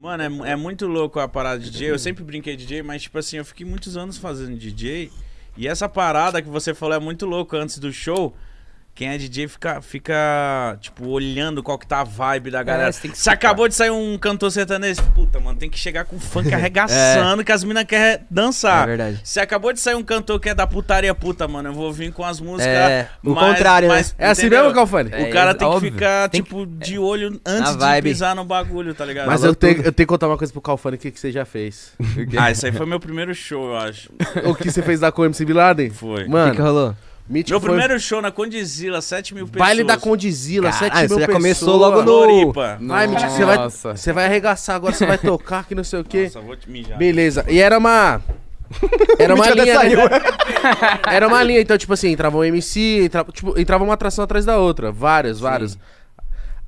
Mano, é, é muito louco a parada de DJ. Eu sempre brinquei de DJ, mas, tipo assim, eu fiquei muitos anos fazendo DJ. E essa parada que você falou é muito louco antes do show. Quem é DJ fica, fica, tipo, olhando qual que tá a vibe da galera. você tem que Se acabou de sair um cantor sertanejo, puta, mano, tem que chegar com funk arregaçando que as minas querem dançar. É verdade. Se acabou de sair um cantor que é da putaria puta, mano, eu vou vir com as músicas. É, o mais- contrário, né? mais- É assim mesmo, Calfani? O É, cara é tem óbvio. que ficar, Tem tipo, de olho antes de pisar no bagulho, tá ligado? Mas eu tenho, eu tenho que contar uma coisa pro Calfani, o que, que você já fez. Ah, esse aí foi meu primeiro show, eu acho. o que você fez da com o MC Bin Laden? Foi. O que, Mano, que rolou? Mítico Meu foi primeiro show na Condizila, 7 mil pessoas. baile da Condizila, 7 Caralho, mil você já pessoas. começou logo no- Floripa. Vai, Mítico, você vai, Nossa. você vai arregaçar agora, você vai tocar que não sei o quê. Nossa, vou te mijar. Beleza. E era uma. Era uma linha. né? Era uma linha, então, tipo assim, entrava um MC, entrava, tipo, entrava uma atração atrás da outra. Várias, várias.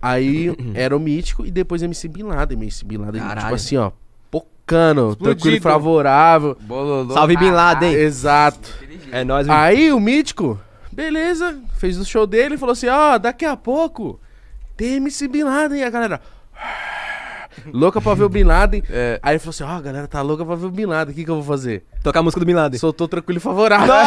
Aí era o Mítico e depois MC Bin Laden. MC Bin Laden, tipo assim, ó, pocando, tranquilo, Explodido. favorável. Bololô. Salve Bin Laden. Exato. É nóis, Aí o Mítico, beleza, fez o show dele e falou assim: ó, daqui a pouco tem MC Bin Laden. E a galera. Louca pra ver o Bin Laden. É. Aí ele falou assim: ó, a galera tá louca pra ver o Bin Laden, o que, que eu vou fazer? Tocar a música do Bin Laden. Soltou tranquilo e favorável.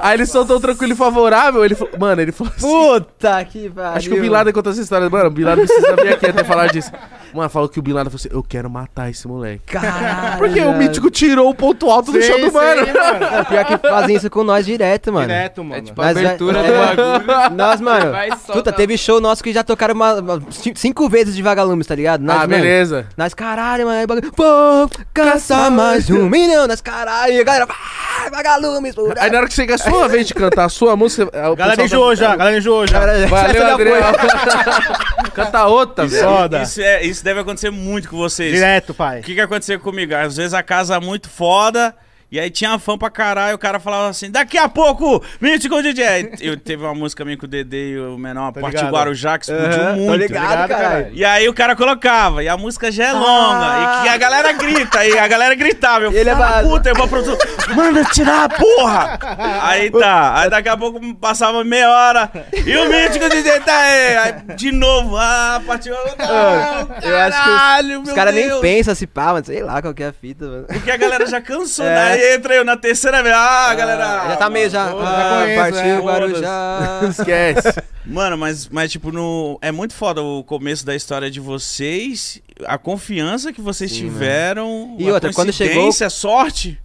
Aí ele soltou tranquilo e favorável. Ele falou, mano, ele falou assim. Puta que pariu. Acho que o Bin Laden contou essa história. Mano, o Bin Laden precisa vir aqui até falar disso. Mano, falou que o Bin Laden falou assim: Eu quero matar esse moleque. Caralho. Porque o mítico tirou o ponto alto do show do sim, mano. É, Pior que fazem isso com nós direto, mano. Direto, mano. É tipo a vai- abertura é. do bagulho. Nós, mano, Vai, solta. puta, teve show nosso que já tocaram uma, uma- cin- cinco vezes de vagalumes, tá ligado? Nós, Ah, mano, beleza. Nós, caralho, mano, aí bagulho. Vou caçar mais um milhão, nós, caralho. E a galera, ah, vagalumes, por Aí na hora que chega a sua vez de cantar a sua música. o Galera pessoal enjoou tá- já, galera enjoou já. Galera, Valeu, foi. Canta outra, velho. Foda. Isso, é, isso deve acontecer muito com vocês. Direto, O pai. que que aconteceu comigo? Às vezes a casa é muito foda. E aí tinha fã pra caralho, o cara falava assim, daqui a pouco, Mítico DJ. Eu teve uma música minha com o Dedê e o Menor, Tô Parte ligado. Guarujá, que explodiu Aham, muito. Tô ligado, caralho. E aí o cara colocava, e a música já é longa, e que a galera grita, e a galera gritava. Eu E ele é vazio. puta, eu vou produtor, manda tirar, porra! Aí tá, aí daqui a pouco passava meia hora, e o mítico DJ tá aí, aí de novo, ah, partiu. Ah, Eu acho que os- caralho, Os meu caras nem Deus. pensam se pá, mano, sei lá qual que é a fita, mano. Porque a galera já cansou, É. né? Entra eu na terceira vez, ah, galera. já tá meio já. foda-se. Ah, conheço, partiu é, Guarujá. Esquece. Mano, mas, mas tipo, no... é muito foda o começo da história de vocês, a confiança que vocês tiveram, E outra, quando chegou- a sorte.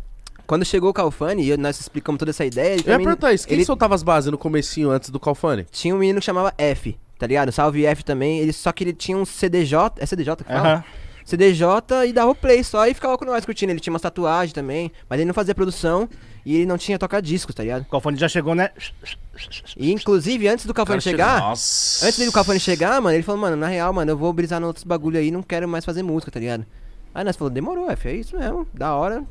Quando chegou o Calfani e nós explicamos toda essa ideia, Eu ia também- perguntar isso. Quem ele soltava as bases no comecinho antes do Calfani? tinha um menino que chamava F, tá ligado? Salve F também. Ele, só que ele tinha um CDJ. É CDJ que fala? Aham. CDJ e dava o play só e ficava com nós curtindo. Ele tinha umas tatuagens também, mas ele não fazia produção e ele não tinha toca-discos, tá ligado? O Calfone já chegou, né? E inclusive, antes do Cara, chegar, Nossa. antes do Calfani chegar, mano, ele falou, mano, na real, mano, eu vou brisar no outros bagulho aí, não quero mais fazer música, tá ligado? Aí nós falou, demorou, F, é isso mesmo, da hora.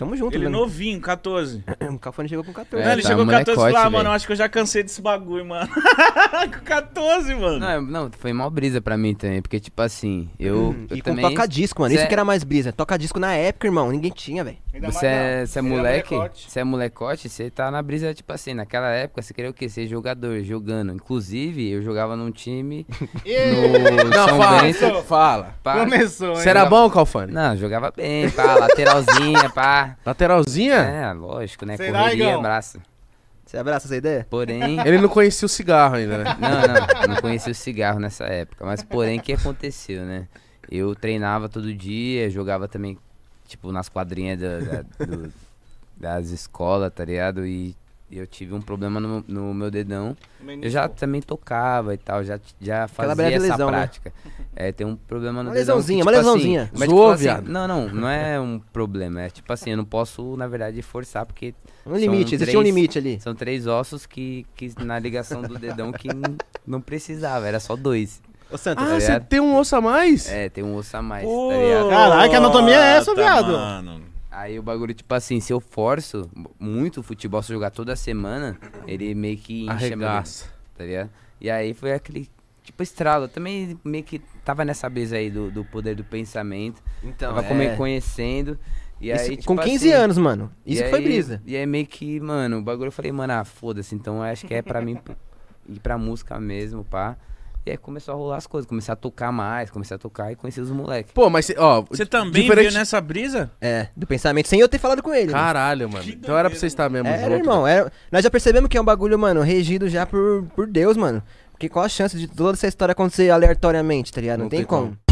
Tamo junto, Ele mano. novinho, 14. O Calfani chegou com 14. É, não, ele tá chegou com 14 e falou, ah, mano, acho que eu já cansei desse bagulho, mano. com 14, mano. Não, é- não, foi mó brisa pra mim também, porque, tipo assim, eu, eu E com também... toca-disco, mano. Isso Cê- que era mais brisa. Toca-disco na época, irmão. Ninguém tinha, velho. Você é, você é moleque, você é molecote, você tá na brisa, tipo assim, naquela época você queria o quê? Ser jogador, jogando. Inclusive, eu jogava num time no Não, São fala. Bento. Fala. pá. Começou, hein? Você era bom, Calfani? Não, jogava bem, pá, lateralzinha, pá. Lateralzinha? É, lógico, né? Será, Correria, Igão? braço. Você abraça essa ideia? Porém, Ele não conhecia o cigarro ainda, né? Não, não, eu não conhecia o cigarro nessa época. Mas porém, o que aconteceu, né? Eu treinava todo dia, jogava também, tipo, nas quadrinhas da- da- do- das escolas, tá ligado? E eu tive um problema no, no meu dedão. Eu já também tocava e tal, já, já fazia essa lesão, né? É, tem um problema no Uma dedão. lesãozinha, que, uma tipo assim, lesãozinha. mas, Zoou, tipo assim, viado? Não, não, não é um problema. É tipo assim, eu não posso, na verdade, forçar, porque Um limite, São existia um três- limite ali. são três ossos que, que na ligação do dedão que não precisava, era só dois. Ô, Santos. Ah, você ligado? tem um osso a mais? É, tem um osso a mais, Pô, tá ligado? Caralho, que anatomia é essa, tá, viado? Mano. Aí o bagulho, tipo assim, se eu forço muito o futebol, se eu jogar toda semana, ele meio que enche Arregaça. tá ligado? E aí foi aquele, Tipo, estralo. Eu também meio que tava nessa brisa aí do, do poder do pensamento. Então, Tava é. como conhecendo. E Isso, tipo, com 15 assim, anos, mano. Isso que foi brisa. E aí meio que, mano, o bagulho eu falei, mano, ah, foda-se. Então eu acho que é pra mim ir pra música mesmo, pá. E aí começou a rolar as coisas, comecei a tocar mais, comecei a tocar e conheci os moleques. Pô, mas, ó. Você também diferente- veio nessa brisa? É, do pensamento, sem eu ter falado com ele. Caralho, mano. Que Então era pra você estar mesmo Era, irmão. Né? Era... Nós já percebemos que é um bagulho, mano, regido já por, por Deus, mano. Porque qual a chance de toda essa história acontecer aleatoriamente, tá ligado? Não, não tem, tem como. como.